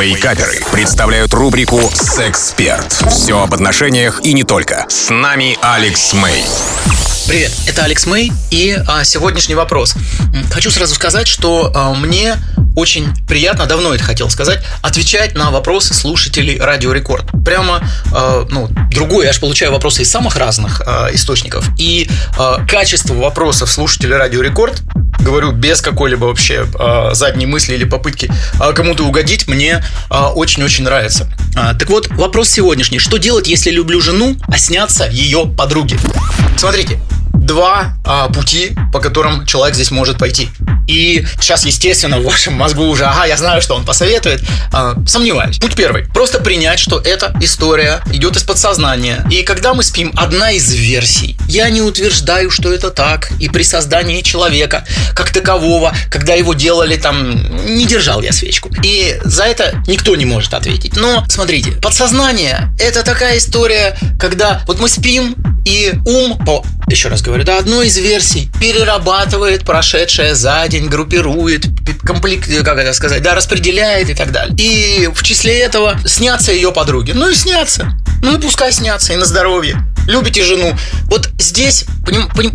Вейкаперы представляют рубрику «Сексперт». Все об отношениях и не только. С нами Алекс Мэй. Привет, это Алекс Мэй и а, сегодняшний вопрос. Хочу сразу сказать, что а, мне очень приятно, давно это хотел сказать, отвечать на вопросы слушателей Радио Рекорд. Прямо, э, ну, другой, я же получаю вопросы из самых разных э, источников. И э, качество вопросов слушателей Радио Рекорд говорю без какой-либо вообще э, задней мысли или попытки э, кому-то угодить, мне э, очень-очень нравится. Э, так вот, вопрос сегодняшний. Что делать, если люблю жену, а снятся ее подруги? Смотрите, два а, пути, по которым человек здесь может пойти. И сейчас, естественно, в вашем мозгу уже, ага, я знаю, что он посоветует. А, сомневаюсь. Путь первый. Просто принять, что эта история идет из подсознания. И когда мы спим, одна из версий. Я не утверждаю, что это так. И при создании человека, как такового, когда его делали там, не держал я свечку. И за это никто не может ответить. Но, смотрите, подсознание – это такая история, когда вот мы спим, и ум, по, еще раз говорю, да, одной из версий перерабатывает прошедшее за день, группирует, комплект, как это сказать, да, распределяет и так далее. И в числе этого снятся ее подруги. Ну и снятся. Ну и пускай снятся, и на здоровье. Любите жену. Вот здесь,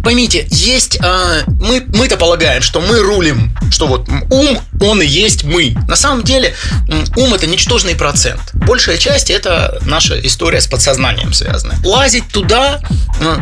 поймите, есть... Э, мы, мы-то полагаем, что мы рулим, что вот ум, он и есть мы. На самом деле, ум это ничтожный процент. Большая часть это наша история с подсознанием связана. Лазить туда,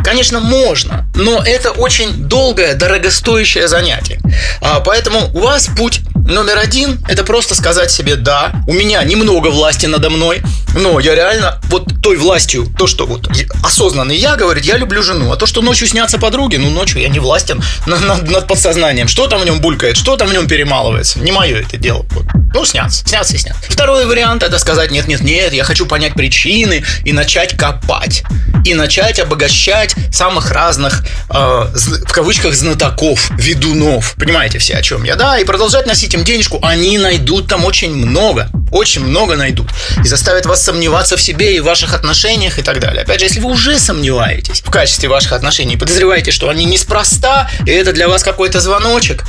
конечно, можно, но это очень долгое, дорогостоящее занятие. А, поэтому у вас путь Номер один – это просто сказать себе «да». У меня немного власти надо мной, но я реально вот той властью, то, что вот осознанный я говорит, я люблю жену, а то, что ночью снятся подруги, ну, ночью я не властен над, над, над подсознанием. Что там в нем булькает, что там в нем перемалывается. Не мое это дело. Вот. Ну, снятся, снятся и снятся. Второй вариант – это сказать «нет-нет-нет, я хочу понять причины» и начать копать. И начать обогащать самых разных, э, в кавычках, знатоков, ведунов. Понимаете все, о чем я, да? И продолжать носить им денежку, они найдут там очень много. Очень много найдут. И заставят вас сомневаться в себе и в ваших отношениях и так далее. Опять же, если вы уже сомневаетесь в качестве ваших отношений, подозреваете, что они неспроста, и это для вас какой-то звоночек,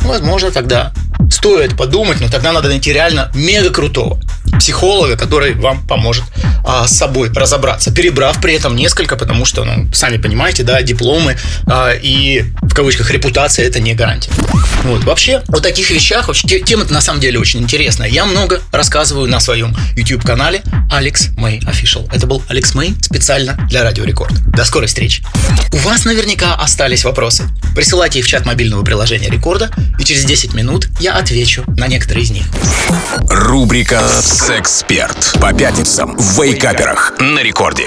возможно, тогда стоит подумать, но тогда надо найти реально мега крутого психолога, который вам поможет а, с собой разобраться, перебрав при этом несколько, потому что, ну, сами понимаете, да, дипломы а, и в кавычках репутация это не гарантия. Вот, вообще, о таких вещах, вообще, тема на самом деле очень интересная. Я много рассказываю на своем YouTube-канале Алекс Мэй Official. Это был Алекс Мэй специально для Радио Рекорд. До скорой встречи. У вас наверняка остались вопросы. Присылайте их в чат мобильного приложения Рекорда, и через 10 минут я отвечу на некоторые из них. Рубрика «Сексперт» по пятницам в Вейкаперах на Рекорде.